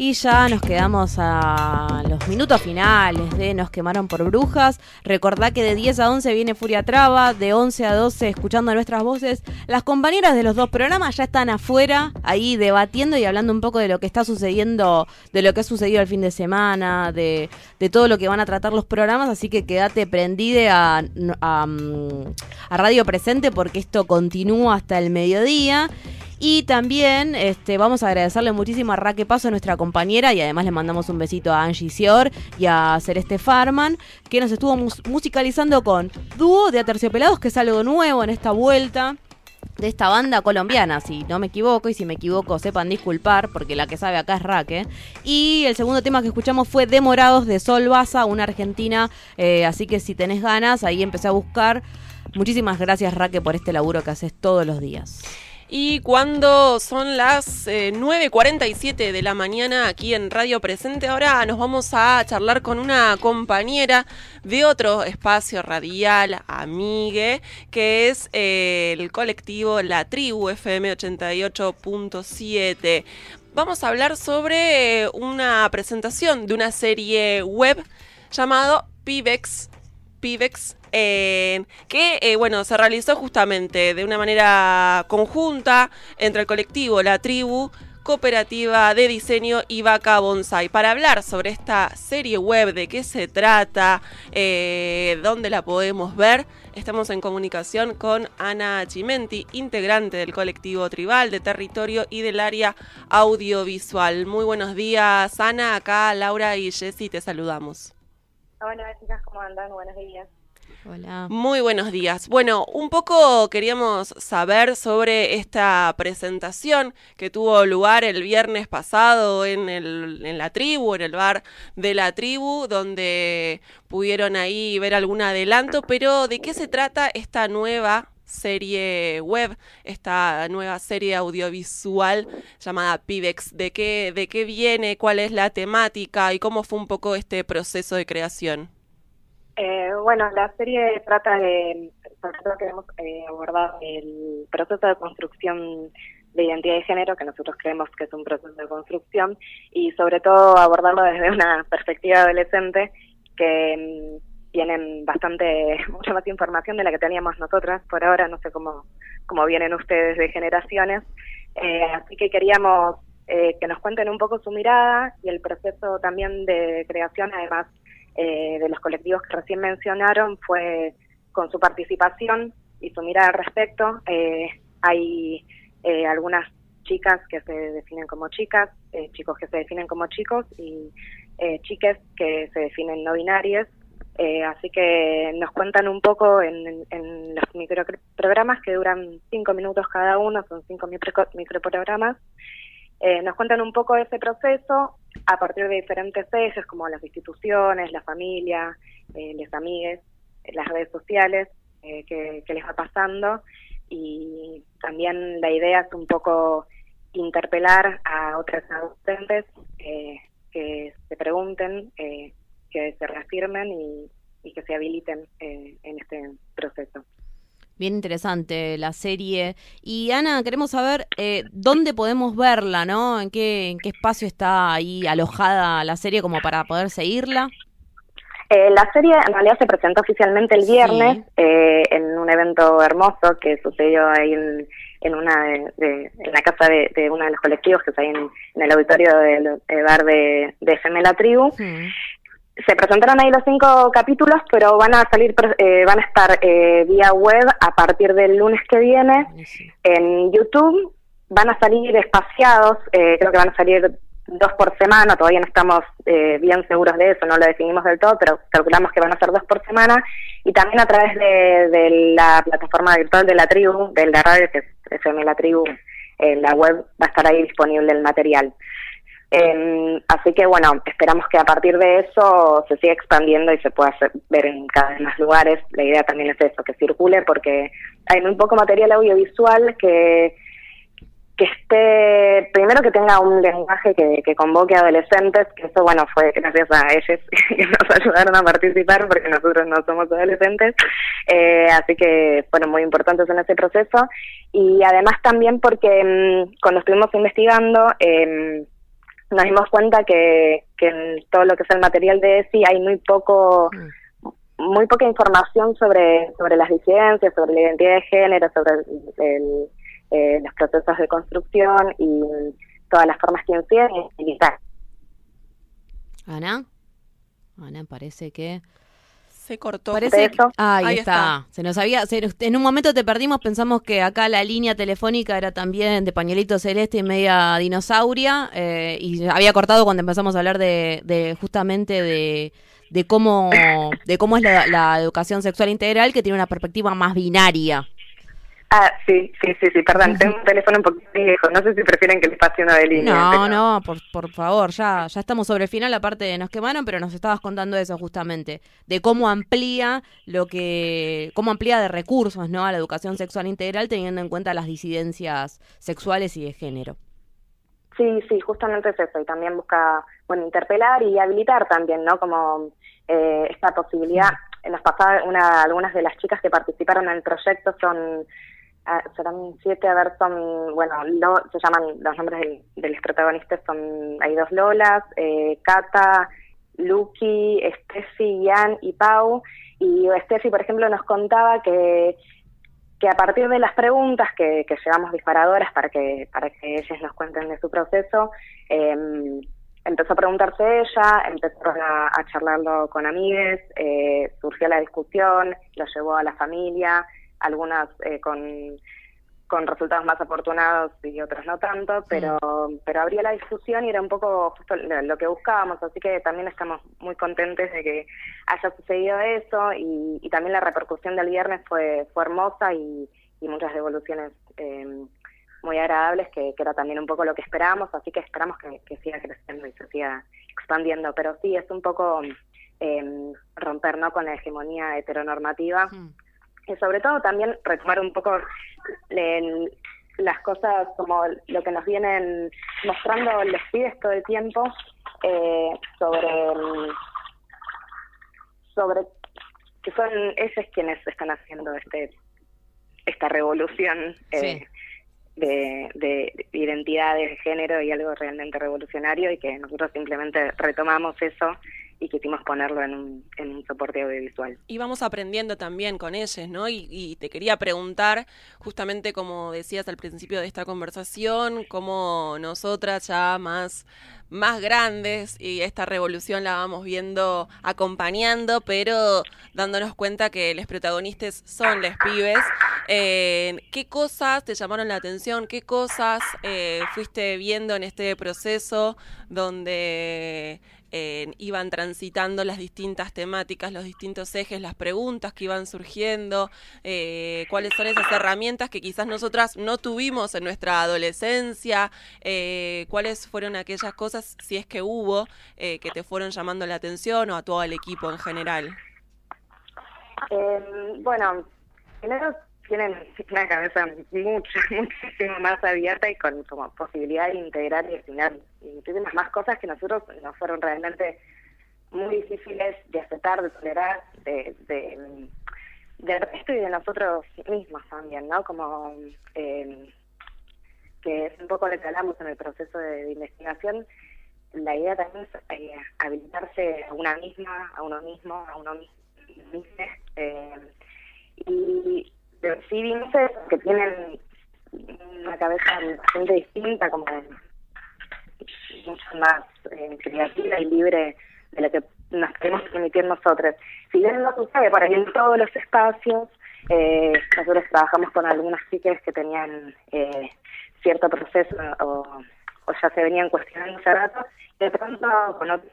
Y ya nos quedamos a los minutos finales de Nos quemaron por brujas. Recordá que de 10 a 11 viene Furia Traba, de 11 a 12 escuchando nuestras voces. Las compañeras de los dos programas ya están afuera, ahí debatiendo y hablando un poco de lo que está sucediendo, de lo que ha sucedido el fin de semana, de, todo lo que van a tratar los programas. Así que quédate prendide a, a Radio Presente porque esto continúa hasta el mediodía. Y también este, vamos a agradecerle muchísimo a Raque Paso, nuestra compañera, y además le mandamos un besito a Angie Sior y a Celeste Farman, que nos estuvo musicalizando con Dúo de Aterciopelados, que es algo nuevo en esta vuelta de esta banda colombiana, si no me equivoco, y si me equivoco sepan disculpar, porque la que sabe acá es Raque. Y el segundo tema que escuchamos fue Demorados de Sol Baza, una argentina, eh, así que si tenés ganas, ahí empecé a buscar. Muchísimas gracias Raque por este laburo que haces todos los días. Y cuando son las 9.47 eh, de la mañana aquí en Radio Presente, ahora nos vamos a charlar con una compañera de otro espacio radial, Amigue, que es eh, el colectivo La Tribu FM 88.7. Vamos a hablar sobre una presentación de una serie web llamado Pibex Pibex, eh, que eh, bueno, se realizó justamente de una manera conjunta entre el colectivo La Tribu, Cooperativa de Diseño y Vaca Bonsai. Para hablar sobre esta serie web, de qué se trata, eh, dónde la podemos ver, estamos en comunicación con Ana Chimenti, integrante del colectivo tribal de territorio y del área audiovisual. Muy buenos días, Ana. Acá Laura y Jessy te saludamos. Hola chicas, ¿cómo andan? Buenos días. Hola. Muy buenos días. Bueno, un poco queríamos saber sobre esta presentación que tuvo lugar el viernes pasado en, el, en la tribu, en el bar de la tribu, donde pudieron ahí ver algún adelanto, pero ¿de qué se trata esta nueva serie web, esta nueva serie audiovisual llamada Pibex. ¿De qué, ¿De qué viene? ¿Cuál es la temática? ¿Y cómo fue un poco este proceso de creación? Eh, bueno, la serie trata de, sobre todo queremos eh, abordar el proceso de construcción de identidad de género, que nosotros creemos que es un proceso de construcción, y sobre todo abordarlo desde una perspectiva adolescente que mm, tienen bastante, mucha más información de la que teníamos nosotras. Por ahora, no sé cómo, cómo vienen ustedes de generaciones, eh, así que queríamos eh, que nos cuenten un poco su mirada y el proceso también de creación, además eh, de los colectivos que recién mencionaron, fue con su participación y su mirada al respecto. hay algunas chicas que se definen como chicas, chicos que se definen como chicos y chiques que se definen no binarias eh, así que nos cuentan un poco en, los microprogramas que duran cinco minutos cada uno, son cinco microprogramas. Eh, nos cuentan un poco de ese proceso a partir de diferentes ejes como las instituciones, la familia, eh, los amigues, eh, las redes sociales, que, les va pasando. Y también la idea es un poco interpelar a otras adolescentes que se pregunten reafirmen y, que se habiliten eh, en este proceso. Bien interesante la serie. Y Ana, queremos saber eh, dónde podemos verla, ¿no? ¿En qué, ¿En qué espacio está ahí alojada la serie como para poder seguirla? Eh, la serie en realidad se presentó oficialmente el viernes en un evento hermoso que sucedió ahí en, en una de, en la casa de, uno de los colectivos que está ahí en, el auditorio del bar de, de Gemela Tribu se presentaron ahí los cinco capítulos, pero van a salir, eh, van a estar eh, vía web a partir del lunes que viene en YouTube. Van a salir espaciados, eh, creo que van a salir dos por semana, todavía no estamos bien seguros de eso, no lo definimos del todo, pero calculamos que van a ser dos por semana. Y también a través de, la plataforma virtual de la tribu, de la radio, que es FM La Tribu, en la web va a estar ahí disponible el material. Eh, así que bueno, esperamos que a partir de eso se siga expandiendo y se pueda ver en cada vez más lugares. La idea también es eso, que circule porque hay muy poco material audiovisual que, que esté, primero que tenga un lenguaje que, que convoque a adolescentes, que eso bueno fue gracias a ellos que nos ayudaron a participar porque nosotros no somos adolescentes, eh, así que fueron muy importantes en ese proceso y además también porque mm, cuando estuvimos investigando, eh, nos dimos cuenta que, que en todo lo que es el material de ESI hay muy poco muy poca información sobre sobre las disidencias, sobre la identidad de género, sobre el, eh, los procesos de construcción y todas las formas que inciden y Ana, Ana, parece que se cortó. Parece ahí, está. Se nos había, en un momento te perdimos, pensamos que acá la línea telefónica era también de pañuelito celeste y media dinosauria eh, y había cortado cuando empezamos a hablar de, justamente de, de cómo de cómo es la, educación sexual integral que tiene una perspectiva más binaria. Ah, sí, sí, sí, sí, perdón, tengo un teléfono un poquito viejo, no sé si prefieren que les pase una de línea. No, no, por, por favor, ya, ya estamos sobre el final, aparte de nos quemaron, pero nos estabas contando eso justamente, de cómo amplía lo que, cómo amplía de recursos, ¿no? A la educación sexual integral teniendo en cuenta las disidencias sexuales y de género. Sí, sí, justamente es eso, y también busca, bueno, interpelar y habilitar también, ¿no? Como eh, esta posibilidad, nos pasaba una, algunas de las chicas que participaron en el proyecto son Serán siete, a ver, son, bueno, se llaman, los nombres de los protagonistas son, hay dos Lolas, eh, Cata, Lucky, Steffi, Ian y Pau. Y Steffi, por ejemplo, nos contaba que, que a partir de las preguntas que, que llevamos disparadoras para que, para que ellas nos cuenten de su proceso, em, empezó a preguntarse ella, empezó a, charlarlo con amigues, eh, surgió la discusión, lo llevó a la familia, algunas eh, con, con resultados más afortunados y otras no tanto, pero, pero abría la discusión y era un poco justo lo que buscábamos, así que también estamos muy contentes de que haya sucedido eso y, y también la repercusión del viernes fue, fue hermosa y, y muchas devoluciones eh, muy agradables, que, que, era también un poco lo que esperábamos, así que esperamos que, que siga creciendo y se siga expandiendo, pero sí, es un poco eh, romper ¿no? con la hegemonía heteronormativa y sobre todo también retomar un poco las cosas como lo que nos vienen mostrando los pibes todo el tiempo eh, sobre sobre que son ellos quienes están haciendo este esta revolución eh, de, de, identidades de género y algo realmente revolucionario y que nosotros simplemente retomamos eso y quisimos ponerlo en un, en un soporte audiovisual. Y vamos aprendiendo también con ellos, ¿no? Y, te quería preguntar, justamente como decías al principio de esta conversación, cómo nosotras ya más, más grandes y esta revolución la vamos viendo acompañando, pero dándonos cuenta que los protagonistas son los pibes. Eh, ¿Qué cosas te llamaron la atención? ¿Qué cosas eh, fuiste viendo en este proceso donde iban transitando las distintas temáticas, los distintos ejes, las preguntas que iban surgiendo, eh, cuáles son esas herramientas que quizás nosotras no tuvimos en nuestra adolescencia, eh, cuáles fueron aquellas cosas, si es que hubo, eh, que te fueron llamando la atención o a todo el equipo en general. bueno, primero tienen una cabeza mucho, muchísimo más abierta y con como posibilidad de integrar y afinar muchísimas más cosas que nosotros nos fueron realmente muy difíciles de aceptar, de tolerar, de, de del resto y de nosotros mismos también, ¿no? Como eh, que es un poco lo que hablamos en el proceso de, investigación, la idea también es eh, habilitarse a una misma, a uno mismo, a uno mismo, eh, y sí vinces que tienen una cabeza bastante distinta, como mucho más eh, creativa y libre de lo que nos queremos permitir nosotros. Si bien no sucede por ahí en todos los espacios, eh, nosotros trabajamos con algunas chicas que tenían eh, cierto proceso o, o, ya se venían cuestionando hace rato, y de pronto con otro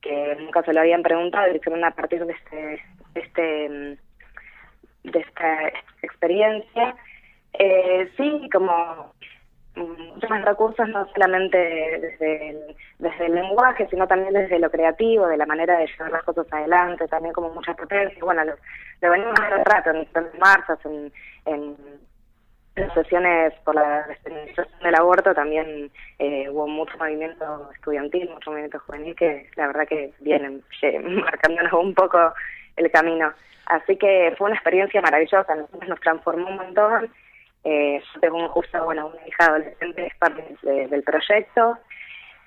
que nunca se lo habían preguntado, y hicieron a partir de este, de este de esta experiencia. Eh, sí, como muchos recursos, no solamente desde el, desde el lenguaje, sino también desde lo creativo, de la manera de llevar las cosas adelante, también como mucha potencia. Bueno, lo, venimos hace rato en, en marchas, en, en las sesiones por la despenalización del aborto también eh, hubo mucho movimiento estudiantil, mucho movimiento juvenil que la verdad que vienen marcándonos un poco el camino. Así que fue una experiencia maravillosa, nosotros nos transformó un montón. Eh, yo tengo justo, bueno, una hija adolescente es parte del proyecto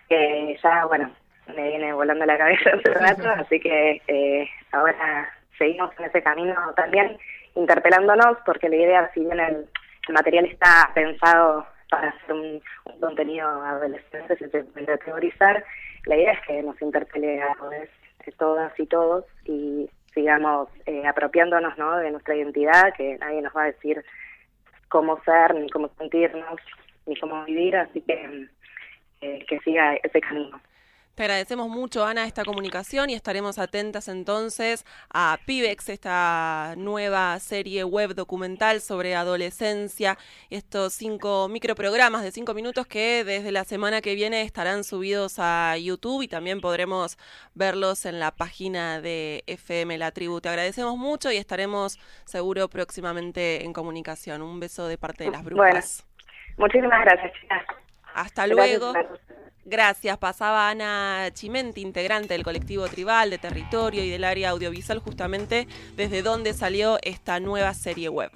que ya, bueno, me viene volando la cabeza hace rato, así que eh, ahora seguimos en ese camino también interpelándonos, porque la idea, si bien el, material está pensado para hacer un, contenido adolescente, se puede teorizar, la idea es que nos interpele a todas y todos y sigamos eh, apropiándonos ¿no? de nuestra identidad, que nadie nos va a decir cómo ser, ni cómo sentirnos, ni cómo vivir, así que eh, que siga ese camino. Te agradecemos mucho, Ana, esta comunicación y estaremos atentas entonces a Pibex, esta nueva serie web documental sobre adolescencia, estos cinco microprogramas de cinco minutos que desde la semana que viene estarán subidos a YouTube y también podremos verlos en la página de FM La Tribu. Te agradecemos mucho y estaremos seguro próximamente en comunicación. Un beso de parte de las brujas. Bueno, muchísimas gracias, chicas. Hasta luego. Gracias. Pasaba Ana Chimenti, integrante del colectivo tribal de territorio y del área audiovisual, justamente desde donde salió esta nueva serie web.